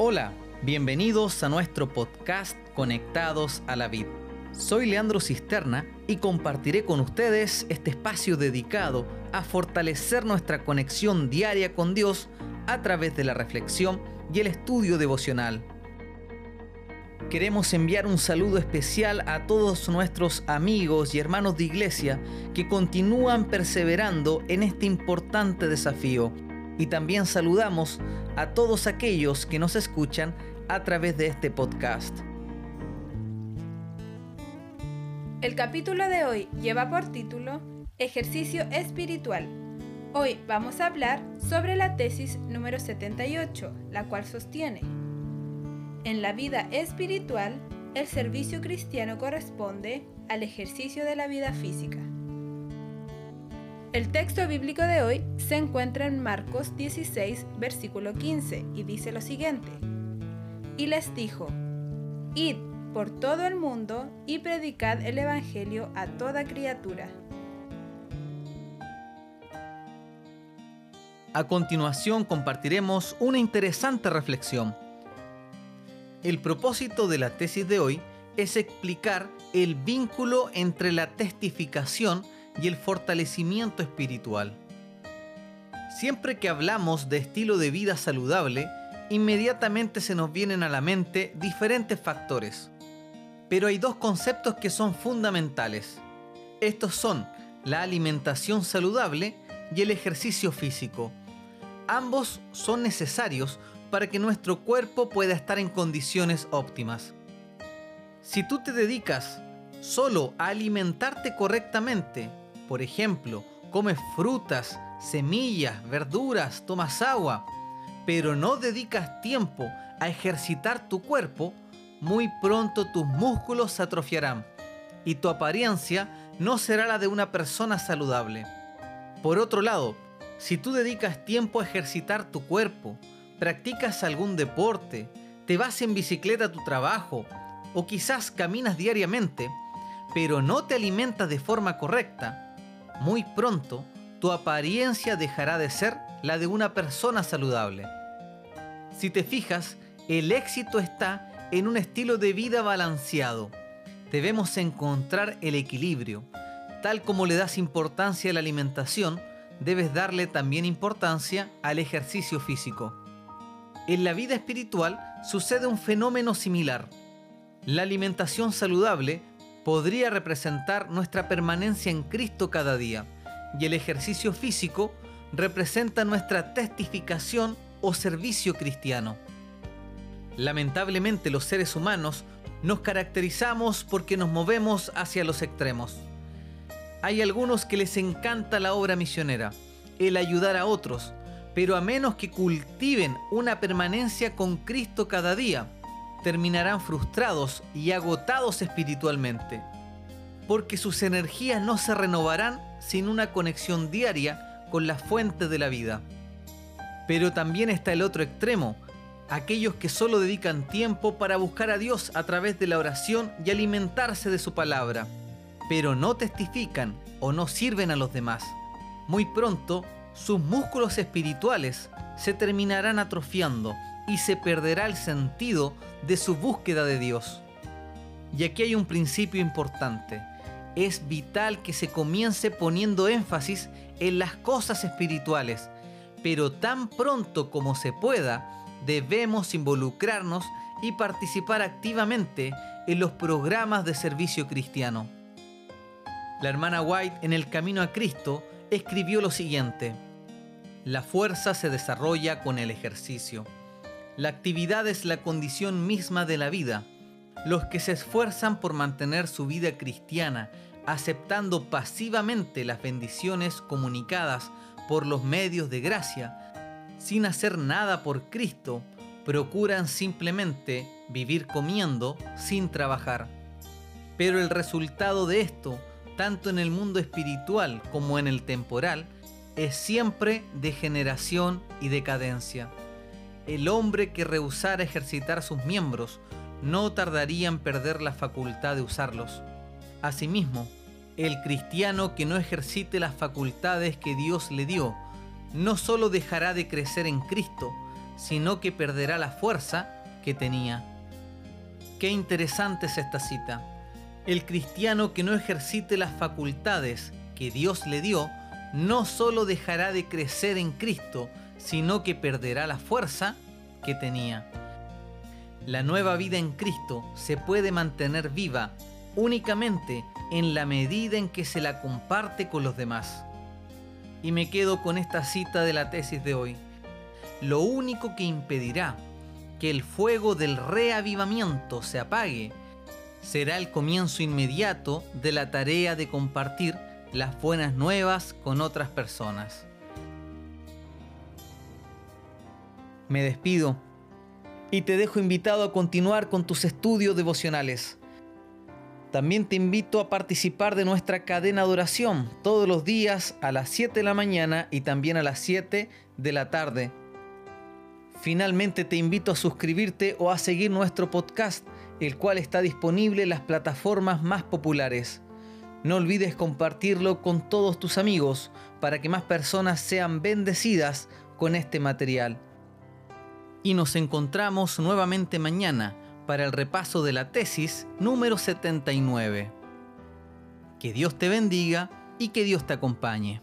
Hola, bienvenidos a nuestro podcast Conectados a la Vid. Soy Leandro Cisterna y compartiré con ustedes este espacio dedicado a fortalecer nuestra conexión diaria con Dios a través de la reflexión y el estudio devocional. Queremos enviar un saludo especial a todos nuestros amigos y hermanos de iglesia que continúan perseverando en este importante desafío. Y también saludamos a todos aquellos que nos escuchan a través de este podcast. El capítulo de hoy lleva por título Ejercicio espiritual. Hoy vamos a hablar sobre la tesis número 78, la cual sostiene, en la vida espiritual, el servicio cristiano corresponde al ejercicio de la vida física. El texto bíblico de hoy se encuentra en Marcos 16, versículo 15, y dice lo siguiente. Y les dijo, Id por todo el mundo y predicad el Evangelio a toda criatura. A continuación compartiremos una interesante reflexión. El propósito de la tesis de hoy es explicar el vínculo entre la testificación y el fortalecimiento espiritual. Siempre que hablamos de estilo de vida saludable, inmediatamente se nos vienen a la mente diferentes factores. Pero hay dos conceptos que son fundamentales. Estos son la alimentación saludable y el ejercicio físico. Ambos son necesarios para que nuestro cuerpo pueda estar en condiciones óptimas. Si tú te dedicas solo a alimentarte correctamente, por ejemplo, comes frutas, semillas, verduras, tomas agua, pero no dedicas tiempo a ejercitar tu cuerpo, muy pronto tus músculos se atrofiarán y tu apariencia no será la de una persona saludable. Por otro lado, si tú dedicas tiempo a ejercitar tu cuerpo, practicas algún deporte, te vas en bicicleta a tu trabajo o quizás caminas diariamente, pero no te alimentas de forma correcta, muy pronto tu apariencia dejará de ser la de una persona saludable. Si te fijas, el éxito está en un estilo de vida balanceado. Debemos encontrar el equilibrio. Tal como le das importancia a la alimentación, debes darle también importancia al ejercicio físico. En la vida espiritual sucede un fenómeno similar. La alimentación saludable podría representar nuestra permanencia en Cristo cada día y el ejercicio físico representa nuestra testificación o servicio cristiano. Lamentablemente los seres humanos nos caracterizamos porque nos movemos hacia los extremos. Hay algunos que les encanta la obra misionera, el ayudar a otros, pero a menos que cultiven una permanencia con Cristo cada día, terminarán frustrados y agotados espiritualmente, porque sus energías no se renovarán sin una conexión diaria con la fuente de la vida. Pero también está el otro extremo, aquellos que solo dedican tiempo para buscar a Dios a través de la oración y alimentarse de su palabra, pero no testifican o no sirven a los demás. Muy pronto, sus músculos espirituales se terminarán atrofiando y se perderá el sentido de su búsqueda de Dios. Y aquí hay un principio importante. Es vital que se comience poniendo énfasis en las cosas espirituales, pero tan pronto como se pueda, debemos involucrarnos y participar activamente en los programas de servicio cristiano. La hermana White en El Camino a Cristo escribió lo siguiente, La fuerza se desarrolla con el ejercicio. La actividad es la condición misma de la vida. Los que se esfuerzan por mantener su vida cristiana, aceptando pasivamente las bendiciones comunicadas por los medios de gracia, sin hacer nada por Cristo, procuran simplemente vivir comiendo sin trabajar. Pero el resultado de esto, tanto en el mundo espiritual como en el temporal, es siempre degeneración y decadencia el hombre que rehusara ejercitar sus miembros no tardaría en perder la facultad de usarlos. Asimismo, el cristiano que no ejercite las facultades que Dios le dio, no solo dejará de crecer en Cristo, sino que perderá la fuerza que tenía. Qué interesante es esta cita. El cristiano que no ejercite las facultades que Dios le dio, no solo dejará de crecer en Cristo, sino que perderá la fuerza que tenía. La nueva vida en Cristo se puede mantener viva únicamente en la medida en que se la comparte con los demás. Y me quedo con esta cita de la tesis de hoy. Lo único que impedirá que el fuego del reavivamiento se apague será el comienzo inmediato de la tarea de compartir las buenas nuevas con otras personas. Me despido y te dejo invitado a continuar con tus estudios devocionales. También te invito a participar de nuestra cadena de oración todos los días a las 7 de la mañana y también a las 7 de la tarde. Finalmente te invito a suscribirte o a seguir nuestro podcast, el cual está disponible en las plataformas más populares. No olvides compartirlo con todos tus amigos para que más personas sean bendecidas con este material. Y nos encontramos nuevamente mañana para el repaso de la tesis número 79. Que Dios te bendiga y que Dios te acompañe.